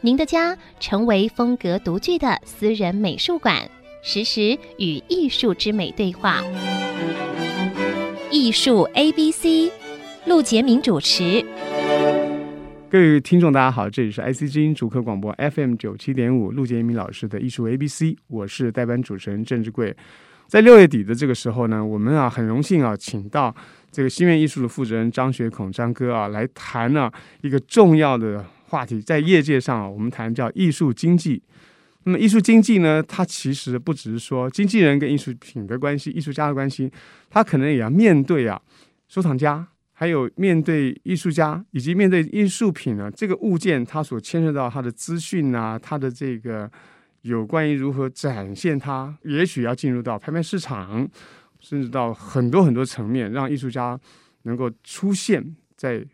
您的家成为风格独具的私人美术馆，实时与艺术之美对话。艺术 A B C，陆杰明主持。各位听众，大家好，这里是 IC 之音主客广播 FM 九七点五，陆杰明老师的艺术 A B C，我是代班主持人郑志贵。在六月底的这个时候呢，我们啊很荣幸啊，请到这个心愿艺术的负责人张学孔张哥啊来谈呢、一个重要的。话题在业界上啊，我们谈叫艺术经济。那么艺术经济呢，它其实不只是说经纪人跟艺术品的关系、艺术家的关系，它可能也要面对啊收藏家，还有面对艺术家，以及面对艺术品呢这个物件，它所牵涉到它的资讯啊，它的这个有关于如何展现它，也许要进入到拍卖市场，甚至到很多很多层面，让艺术家能够出现在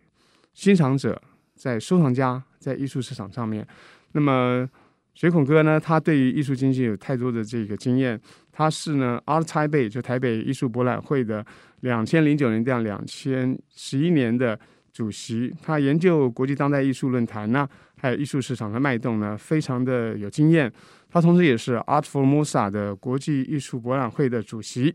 欣赏者。在收藏家在艺术市场上面，那么水孔哥呢，他对于艺术经济有太多的这个经验。他是呢，Art Taipei 就台北艺术博览会的两千零九年到两千十一年的主席。他研究国际当代艺术论坛呢，还有艺术市场的脉动呢，非常的有经验。他同时也是 Art Formosa 的国际艺术博览会的主席。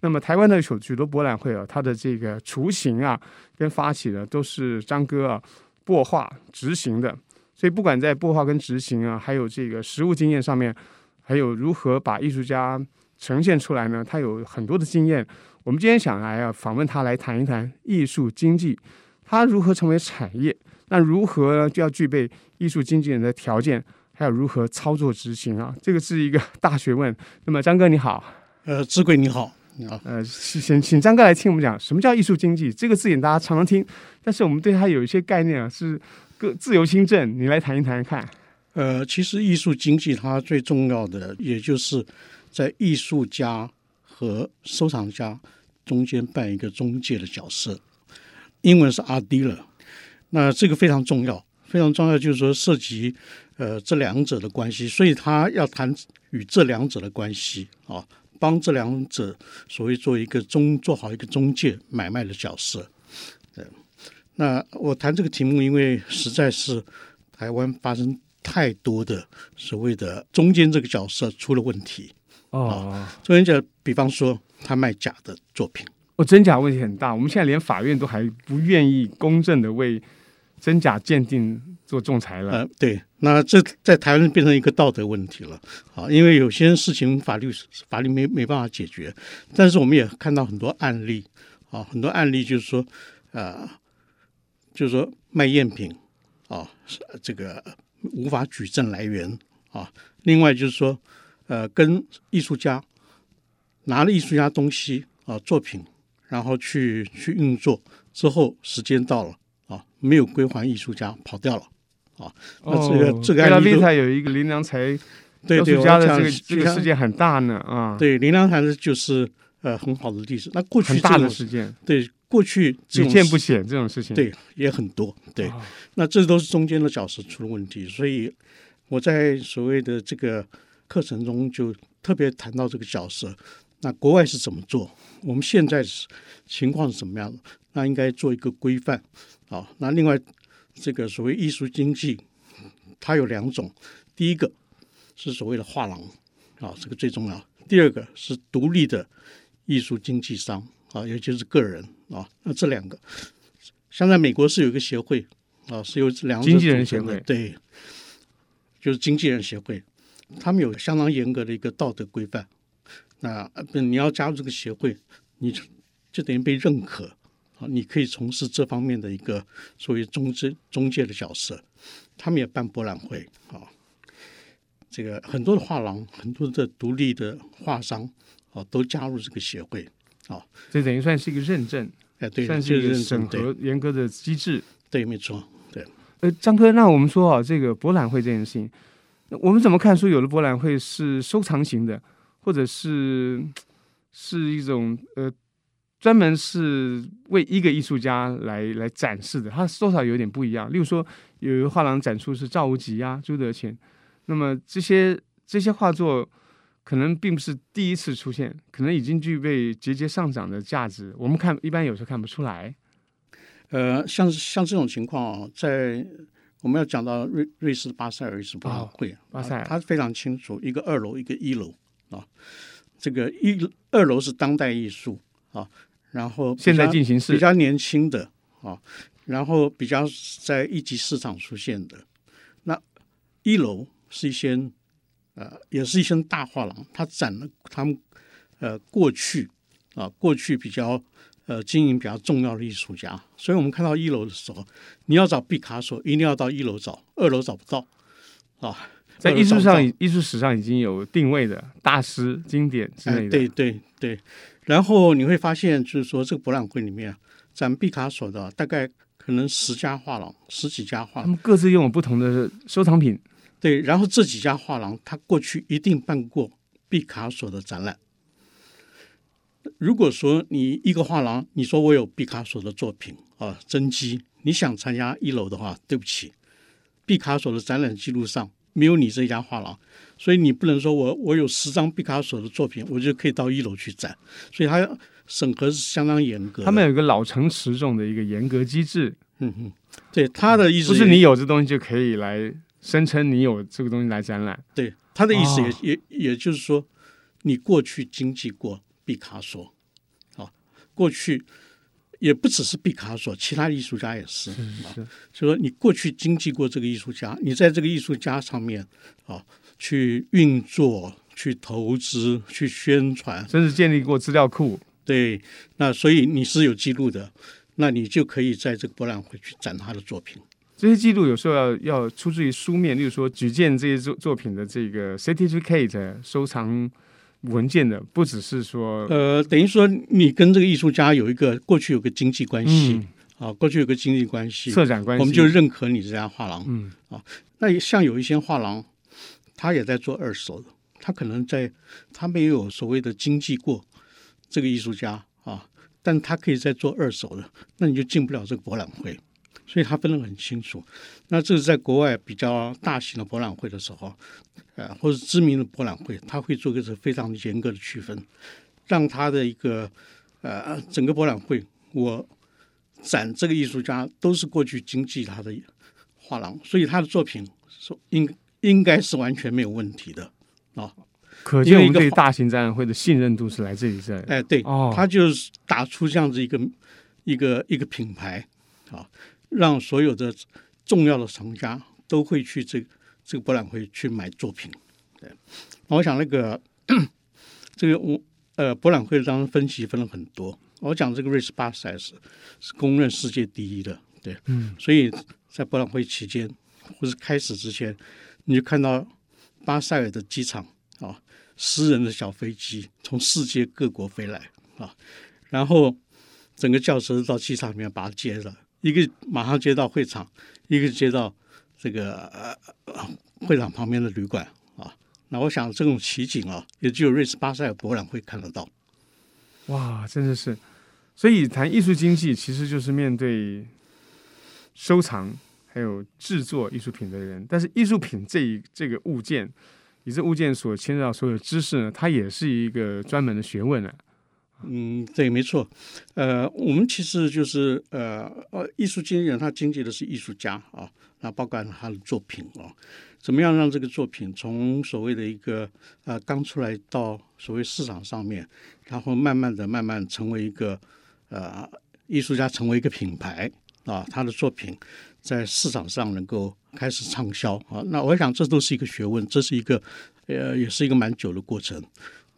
那么台湾的许许多博览会啊，他的这个雏形啊，跟发起的都是张哥啊。擘画执行的，所以不管在擘画跟执行啊，还有这个实物经验上面，还有如何把艺术家呈现出来呢？他有很多的经验。我们今天想来啊，访问他来谈一谈艺术经济，他如何成为产业？那如何呢就要具备艺术经纪人的条件？还有如何操作执行啊？这个是一个大学问。那么张哥你好，呃，志贵你好。好，呃，请请张哥来听我们讲什么叫艺术经济这个字眼，大家常常听，但是我们对它有一些概念啊，是个自由新政，你来谈一谈看。呃，其实艺术经济它最重要的，也就是在艺术家和收藏家中间扮一个中介的角色，英文是 art dealer。那这个非常重要，非常重要，就是说涉及呃这两者的关系，所以他要谈与这两者的关系啊。帮这两者所谓做一个中做好一个中介买卖的角色，对。那我谈这个题目，因为实在是台湾发生太多的所谓的中间这个角色出了问题哦。中间就比方说他卖假的作品，哦，真假问题很大。我们现在连法院都还不愿意公正的为真假鉴定做仲裁了。呃，对。那这在台湾变成一个道德问题了，啊，因为有些事情法律法律没没办法解决，但是我们也看到很多案例，啊，很多案例就是说，呃，就是说卖赝品，啊，这个无法举证来源，啊，另外就是说，呃，跟艺术家拿了艺术家东西啊作品，然后去去运作之后，时间到了啊，没有归还艺术家，跑掉了。啊，那这个、哦、这个案例都有一个林良才对艺术家的这个这个事件很大呢啊。对，林良才就是呃很好的例子。那过去很大的事件，对过去屡见不鲜这种事情，对也很多。对，哦、那这都是中间的角色出了问题。所以我在所谓的这个课程中就特别谈到这个角色。那国外是怎么做？我们现在是情况是怎么样的？那应该做一个规范啊。那另外。这个所谓艺术经济，它有两种，第一个是所谓的画廊啊，这个最重要；第二个是独立的艺术经纪商啊，尤其是个人啊。那这两个，像在美国是有一个协会啊，是由两个经纪人协会，对，就是经纪人协会，他们有相当严格的一个道德规范。那你要加入这个协会，你就等于被认可。啊，你可以从事这方面的一个所谓中介中介的角色，他们也办博览会啊。这个很多的画廊，很多的独立的画商啊，都加入这个协会啊。这等于算是一个认证，哎，对，算是一个审核严格的机制。对，没错，对。呃，张哥，那我们说啊，这个博览会这件事情，我们怎么看？说有的博览会是收藏型的，或者是是一种呃，专门是为一个艺术家来来展示的，它多少有点不一样。例如说，有一个画廊展出是赵无极啊、朱德谦，那么这些这些画作可能并不是第一次出现，可能已经具备节节上涨的价值。我们看一般有时候看不出来。呃，像像这种情况啊，在我们要讲到瑞瑞士巴塞尔艺术博览会，巴塞尔，他非常清楚，一个二楼，一个一楼啊。这个一二楼是当代艺术啊，然后现在进行式比较年轻的啊，然后比较在一级市场出现的。那一楼是一些呃，也是一些大画廊，它展了他们呃过去啊，过去比较。呃，经营比较重要的艺术家，所以我们看到一楼的时候，你要找毕卡索，一定要到一楼找，二楼找不到啊。在艺术上，艺术史上已经有定位的大师、经典之类的。哎、对对对，然后你会发现，就是说这个博览会里面咱们毕卡索的大概可能十家画廊，十几家画廊，他们各自拥有不同的收藏品。对，然后这几家画廊，他过去一定办过毕卡索的展览。如果说你一个画廊，你说我有毕卡索的作品啊，真迹，你想参加一楼的话，对不起，毕卡索的展览记录上没有你这家画廊，所以你不能说我我有十张毕卡索的作品，我就可以到一楼去展，所以它审核是相当严格。他们有一个老成持重的一个严格机制。嗯嗯，对，他的意思不是你有这东西就可以来声称你有这个东西来展览。对，他的意思也、哦、也也就是说，你过去经济过。毕卡索，啊，过去也不只是毕卡索，其他艺术家也是啊。就说你过去经济过这个艺术家，你在这个艺术家上面啊，去运作、去投资、去宣传，甚至建立过资料库。对，那所以你是有记录的，那你就可以在这个博览会去展他的作品。这些记录有时候要要出自于书面，例如说举荐这些作作品的这个 certificate 收藏。文件的不只是说，呃，等于说你跟这个艺术家有一个过去有个经济关系，嗯、啊，过去有个经济关系，策展关系，我们就认可你这家画廊，嗯，啊，那像有一些画廊，他也在做二手的，他可能在他没有所谓的经济过这个艺术家啊，但他可以在做二手的，那你就进不了这个博览会，所以他分得很清楚。那这是在国外比较大型的博览会的时候。呃，或者知名的博览会，他会做个是非常严格的区分，让他的一个呃整个博览会，我展这个艺术家都是过去经济他的画廊，所以他的作品说应应该是完全没有问题的啊。可见我们对大型展览会的信任度是来自于这。哎，对，哦，他就是打出这样子一个一个一个品牌啊，让所有的重要的藏家都会去这个。这个博览会去买作品，对，我想那个这个我呃博览会当中分析分了很多。我讲这个瑞士巴塞尔是公认世界第一的，对，嗯，所以在博览会期间或是开始之前，你就看到巴塞尔的机场啊，私人的小飞机从世界各国飞来啊，然后整个轿车到机场里面把它接了，一个马上接到会场，一个接到。这个呃会场旁边的旅馆啊，那我想这种奇景啊，也只有瑞士巴塞尔博览会看得到。哇，真的是！所以谈艺术经济，其实就是面对收藏还有制作艺术品的人。但是艺术品这一这个物件，以这物件所牵涉到所有知识呢，它也是一个专门的学问呢。嗯，对，没错。呃，我们其实就是呃呃，艺术经纪人他经纪的是艺术家啊。那包括他的作品哦，怎么样让这个作品从所谓的一个呃刚出来到所谓市场上面，然后慢慢的慢慢成为一个呃艺术家成为一个品牌啊，他的作品在市场上能够开始畅销啊。那我想这都是一个学问，这是一个呃也是一个蛮久的过程。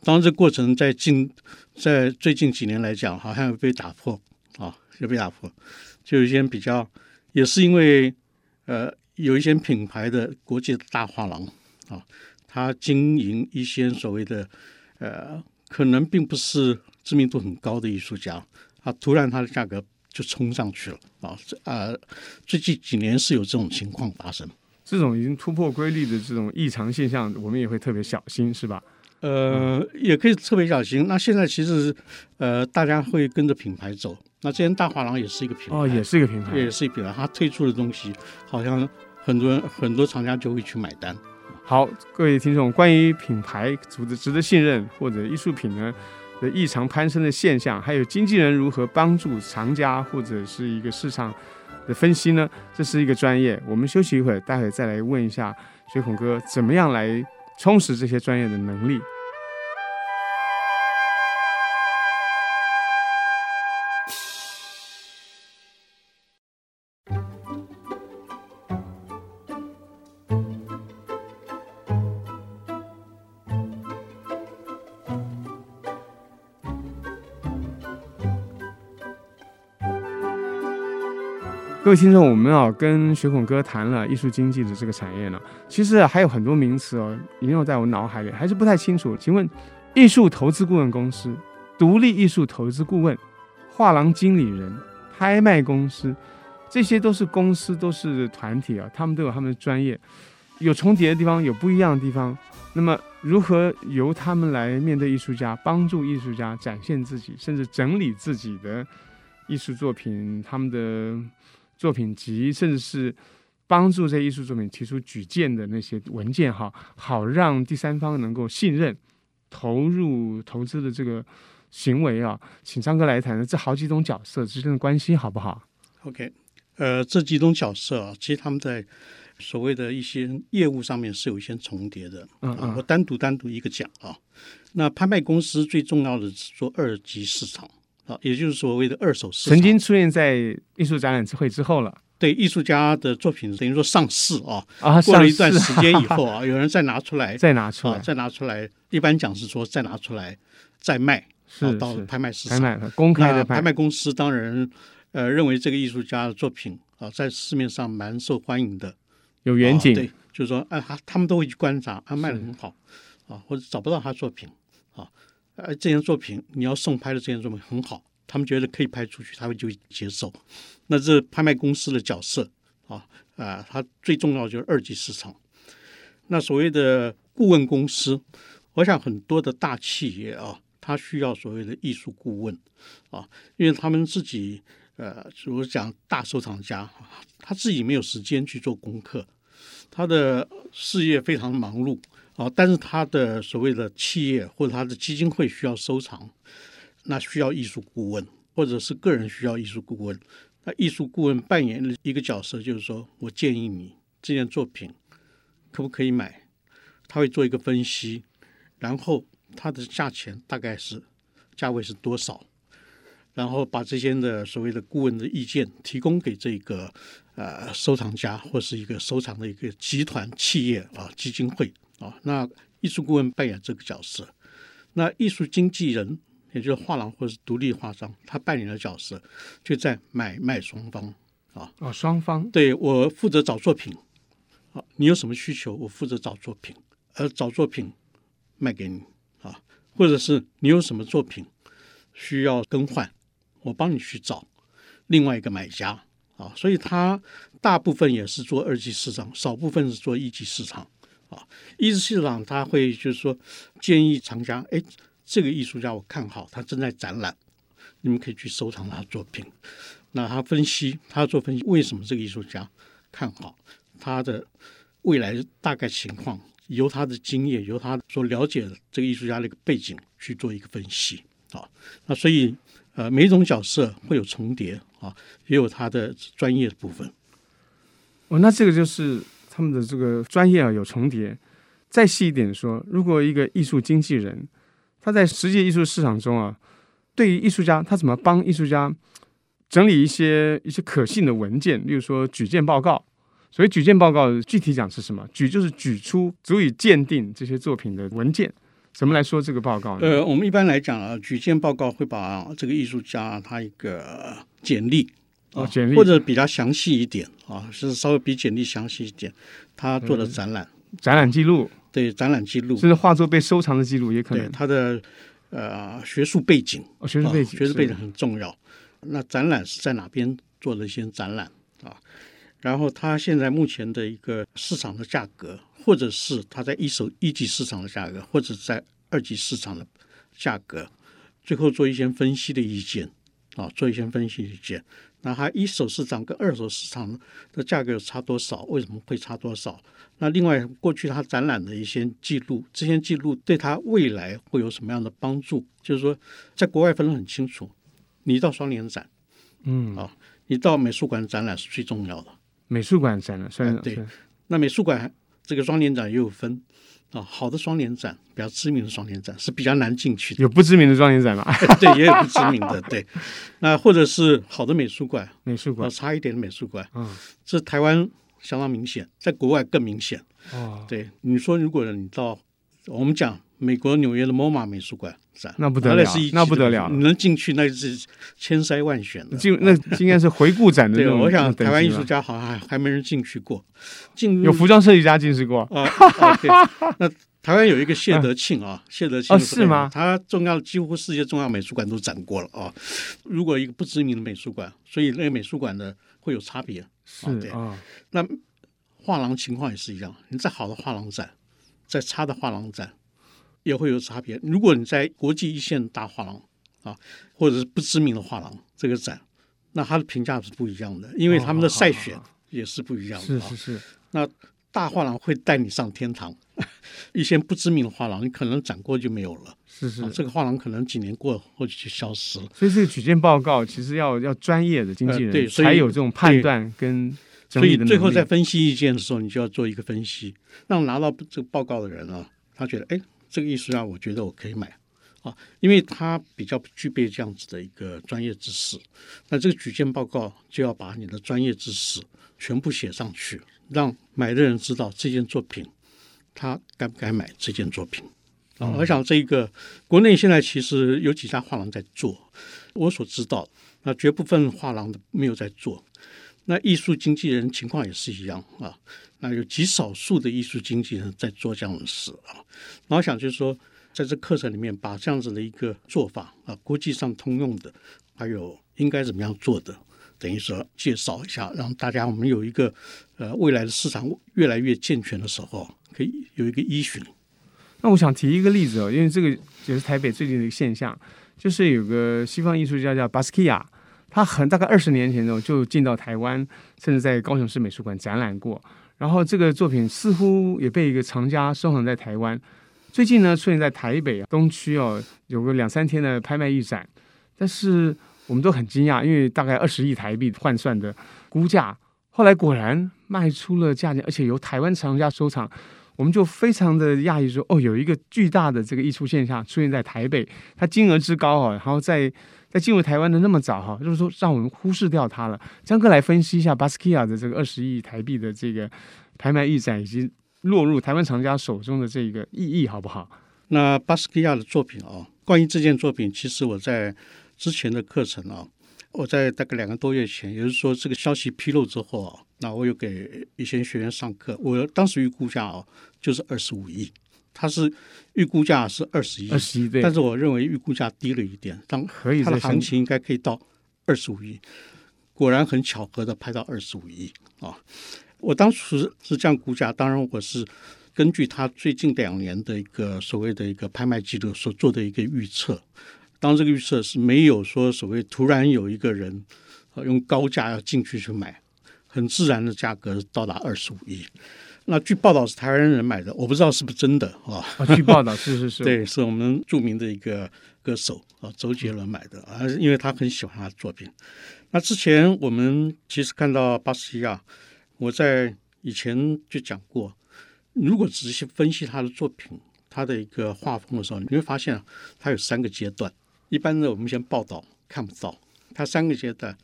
当然，这过程在近在最近几年来讲，好像被打破啊，又被打破，就有一些比较也是因为。呃，有一些品牌的国际大画廊啊，他经营一些所谓的呃，可能并不是知名度很高的艺术家，啊，突然他的价格就冲上去了啊！这呃，最近几年是有这种情况发生。这种已经突破规律的这种异常现象，我们也会特别小心，是吧？呃，也可以特别小心。那现在其实呃，大家会跟着品牌走。那之前大画廊也是一个品牌，哦，也是一个品牌，也是一个品牌。它推出的东西，好像很多人很多厂家就会去买单。好，各位听众，关于品牌组织值得信任或者艺术品呢的异常攀升的现象，还有经纪人如何帮助藏家或者是一个市场的分析呢？这是一个专业。我们休息一会儿，待会再来问一下水孔哥，怎么样来充实这些专业的能力。各位听众，我们要跟学孔哥谈了艺术经济的这个产业呢，其实还有很多名词哦，萦绕在我脑海里，还是不太清楚。请问，艺术投资顾问公司、独立艺术投资顾问、画廊经理人、拍卖公司，这些都是公司，都是团体啊，他们都有他们的专业，有重叠的地方，有不一样的地方。那么，如何由他们来面对艺术家，帮助艺术家展现自己，甚至整理自己的艺术作品，他们的。作品集，甚至是帮助这艺术作品提出举荐的那些文件哈，好让第三方能够信任投入投资的这个行为啊，请张哥来谈谈这好几种角色之间的关系好不好？OK，呃，这几种角色啊，其实他们在所谓的一些业务上面是有一些重叠的。嗯嗯，我单独单独一个讲啊，那拍卖公司最重要的是做二级市场。啊，也就是所谓的二手市场，曾经出现在艺术展览之会之后了。对艺术家的作品，等于说上市啊，啊，过了一段时间以后啊，有人再拿出来，再拿出来，啊，再拿出来。一般讲是说再拿出来再卖，是，是。到拍卖市场，拍卖公开的拍。卖，拍卖公司当然呃认为这个艺术家的作品啊在市面上蛮受欢迎的，有远景，对，就是说啊他他们都会去观察，他卖的很好啊，或者找不到他作品啊，呃这件作品你要送拍的这件作品很好。他们觉得可以拍出去，他们就接受。那这拍卖公司的角色啊啊，它最重要就是二级市场。那所谓的顾问公司，我想很多的大企业啊，他需要所谓的艺术顾问啊，因为他们自己呃，比如讲大收藏家，他自己没有时间去做功课，他的事业非常忙碌啊，但是他的所谓的企业或者他的基金会需要收藏。那需要艺术顾问，或者是个人需要艺术顾问。那艺术顾问扮演的一个角色，就是说我建议你这件作品可不可以买？他会做一个分析，然后它的价钱大概是价位是多少，然后把这些的所谓的顾问的意见提供给这个呃收藏家或是一个收藏的一个集团企业啊基金会啊。那艺术顾问扮演这个角色，那艺术经纪人。也就是画廊或者是独立画商，他扮演的角色就在买卖双方啊。哦，双方对，我负责找作品，啊，你有什么需求，我负责找作品，而找作品卖给你啊，或者是你有什么作品需要更换，我帮你去找另外一个买家啊。所以他大部分也是做二级市场，少部分是做一级市场啊。一级市场他会就是说建议藏家，哎。这个艺术家我看好，他正在展览，你们可以去收藏他的作品。那他分析，他做分析，为什么这个艺术家看好他的未来大概情况，由他的经验，由他所了解的这个艺术家的一个背景去做一个分析啊。那所以呃，每一种角色会有重叠啊，也有他的专业的部分。哦，那这个就是他们的这个专业啊有重叠。再细一点说，如果一个艺术经纪人。他在实际艺术市场中啊，对于艺术家，他怎么帮艺术家整理一些一些可信的文件，例如说举荐报告。所以举荐报告具体讲是什么？举就是举出足以鉴定这些作品的文件。怎么来说这个报告呢？呃，我们一般来讲啊，举荐报告会把这个艺术家他一个简历哦，简历或者比较详细一点啊，是稍微比简历详细一点，他做的展览、呃、展览记录。对展览记录，甚至画作被收藏的记录也可能。对他的呃学术背景，哦、学术背景，学术背景很重要。那展览是在哪边做了一些展览啊？然后他现在目前的一个市场的价格，或者是他在一手一级市场的价格，或者在二级市场的价格，最后做一些分析的意见啊，做一些分析意见。那它一手市场跟二手市场的价格有差多少？为什么会差多少？那另外，过去它展览的一些记录，这些记录对它未来会有什么样的帮助？就是说，在国外分得很清楚，你到双年展，嗯，啊，你到美术馆展览是最重要的。美术馆展览，算、嗯、对。那美术馆这个双年展也有分。啊，好的双年展，比较知名的双年展是比较难进去的。有不知名的双年展吗？对，也有不知名的。对，那或者是好的美术馆，美术馆差一点的美术馆，嗯，这台湾相当明显，在国外更明显。哦，对，你说如果你到我们讲美国纽约的 MoMA 美术馆展，那不得了，那不得了，你能进去那是千筛万选的。进那应该是回顾展的。对，我想台湾艺术家好像还还没人进去过。进有服装设计家进去过啊。对，那台湾有一个谢德庆啊，谢德庆哦，是吗？他重要几乎世界重要美术馆都展过了啊。如果一个不知名的美术馆，所以那个美术馆的会有差别。是对啊。那画廊情况也是一样，你在好的画廊展，在差的画廊展，也会有差别。如果你在国际一线大画廊啊，或者是不知名的画廊这个展，那他的评价是不一样的，因为他们的筛选也是不一样的。是是是。那大画廊会带你上天堂，一些不知名的画廊，你可能展过就没有了。是是，这个画廊可能几年过后就消失了。所以这个举荐报告其实要要专业的经纪人、呃、对，才有这种判断跟。所以最后在分析意见的时候，你就要做一个分析，让拿到这个报告的人啊，他觉得，哎，这个艺术家，我觉得我可以买啊，因为他比较具备这样子的一个专业知识。那这个举荐报告就要把你的专业知识全部写上去，让买的人知道这件作品他该不该买这件作品啊。我想这个国内现在其实有几家画廊在做，我所知道，那绝部分画廊的没有在做。那艺术经纪人情况也是一样啊，有极少数的艺术经纪人在做这样的事啊。那我想就是说，在这课程里面把这样子的一个做法啊，国际上通用的，还有应该怎么样做的，等于说介绍一下，让大家我们有一个呃未来的市场越来越健全的时候，可以有一个依循。那我想提一个例子哦，因为这个也是台北最近的一个现象，就是有个西方艺术家叫巴斯基亚。他很大概二十年前呢，就进到台湾，甚至在高雄市美术馆展览过。然后这个作品似乎也被一个藏家收藏在台湾。最近呢，出现在台北东区哦，有个两三天的拍卖预展。但是我们都很惊讶，因为大概二十亿台币换算的估价，后来果然卖出了价钱，而且由台湾藏家收藏。我们就非常的讶异说，哦，有一个巨大的这个溢出现象出现在台北，它金额之高啊，然后在。在进入台湾的那么早哈，就是说让我们忽视掉它了。江哥来分析一下巴斯基亚的这个二十亿台币的这个拍卖预展，以及落入台湾藏家手中的这个意义，好不好？那巴斯基亚的作品啊，关于这件作品，其实我在之前的课程啊，我在大概两个多月前，也就是说这个消息披露之后啊，那我有给一些学员上课，我当时预估价啊，就是二十五亿。它是预估价是二十亿，二十亿对，但是我认为预估价低了一点，当它的行情应该可以到二十五亿。果然很巧合的拍到二十五亿啊！我当时是这样估价，当然我是根据他最近两年的一个所谓的一个拍卖记录所做的一个预测。当这个预测是没有说所谓突然有一个人啊用高价要进去去买，很自然的价格到达二十五亿。那据报道是台湾人买的，我不知道是不是真的啊？啊，据报道是是是，对，是我们著名的一个歌手啊，周杰伦买的啊，因为他很喜欢他的作品。那之前我们其实看到巴斯基亚，我在以前就讲过，如果仔细分析他的作品，他的一个画风的时候，你会发现他有三个阶段。一般的我们先报道看不到，他三个阶段，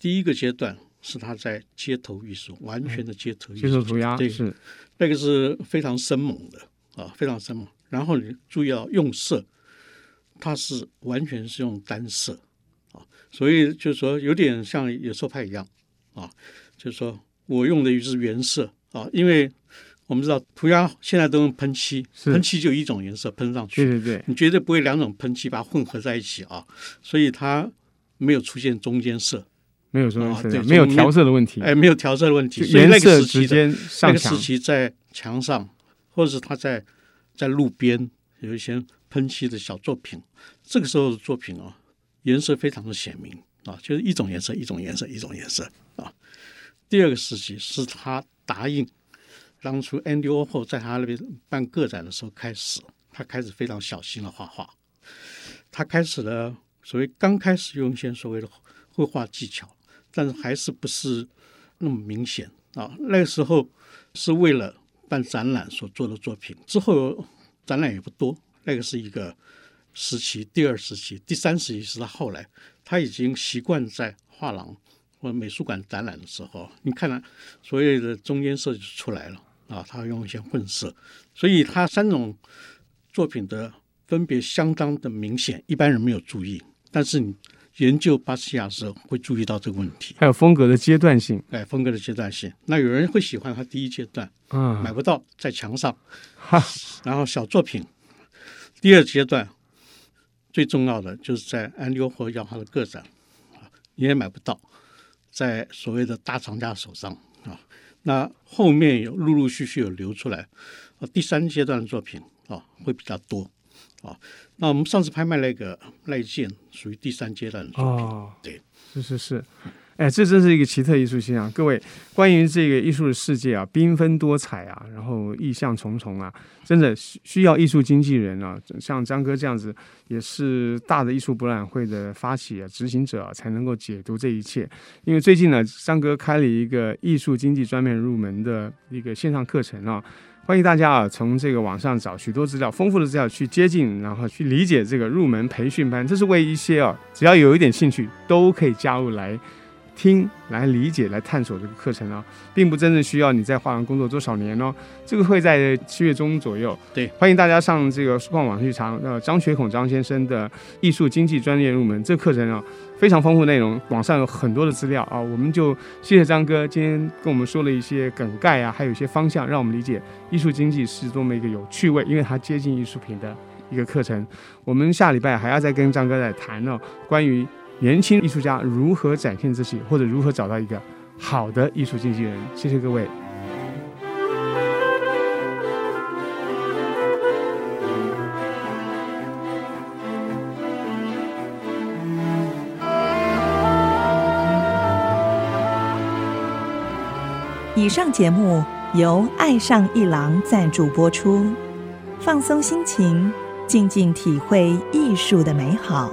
第一个阶段。是他在街头艺术，完全的街头艺术，街头涂鸦，对，是那个是非常生猛的啊，非常生猛。然后你注意到用色，它是完全是用单色啊，所以就是说有点像野兽派一样啊，就是说我用的是原色啊，因为我们知道涂鸦现在都用喷漆，喷漆就一种颜色喷上去，对对对，你绝对不会两种喷漆把它混合在一起啊，所以它没有出现中间色，没有中间色，啊对没有调色的问题，哎，没有调色的问题，所以那颜色个时期的直接上那个时期在墙上，或者是他在在路边有一些喷漆的小作品，这个时候的作品啊，颜色非常的鲜明啊，就是一种颜色，一种颜色，一种颜色啊。第二个时期是他答应，当初 Andy Warhol 在他那边办个展的时候开始，他开始非常小心的画画，他开始了所谓刚开始用一些所谓的绘画技巧，但是还是不是那么明显啊。那个时候是为了办展览所做的作品，之后展览也不多。那个是一个时期，第二时期，第三时期是他后来他已经习惯在画廊或美术馆展览的时候，你看了所谓的中间色就出来了啊，他用一些混色，所以他三种作品的分别相当的明显，一般人没有注意，但是你研究巴西亚时会注意到这个问题。还有风格的阶段性，哎，风格的阶段性。那有人会喜欢他第一阶段，嗯，买不到在墙上，哈，然后小作品。第二阶段最重要的就是在安迪沃霍要他的个展啊，你也买不到，在所谓的大藏家手上啊。那后面有陆陆续续有流出来，啊，第三阶段的作品啊会比较多啊。那我们上次拍卖那个那一件属于第三阶段的作品，哦，对，是是是。哎，这真是一个奇特艺术现象。各位，关于这个艺术的世界啊，缤纷多彩啊，然后意象重重啊，真的需需要艺术经纪人啊，像张哥这样子，也是大的艺术博览会的发起啊、执行者啊，才能够解读这一切。因为最近呢，张哥开了一个艺术经济专面入门的一个线上课程啊，欢迎大家啊，从这个网上找许多资料、丰富的资料去接近，然后去理解这个入门培训班。这是为一些啊，只要有一点兴趣，都可以加入来。听来理解来探索这个课程啊，并不真正需要你在画廊工作多少年哦。这个会在七月中左右。对，欢迎大家上这个书况网去查。呃，张学孔张先生的艺术经济专业入门这个课程啊，非常丰富内容，网上有很多的资料啊。我们就谢谢张哥今天跟我们说了一些梗概啊，还有一些方向，让我们理解艺术经济是多么一个有趣味，因为它接近艺术品的一个课程。我们下礼拜还要再跟张哥再谈哦，关于。年轻艺术家如何展现自己，或者如何找到一个好的艺术经纪人？谢谢各位。以上节目由爱上一郎赞助播出，放松心情，静静体会艺术的美好。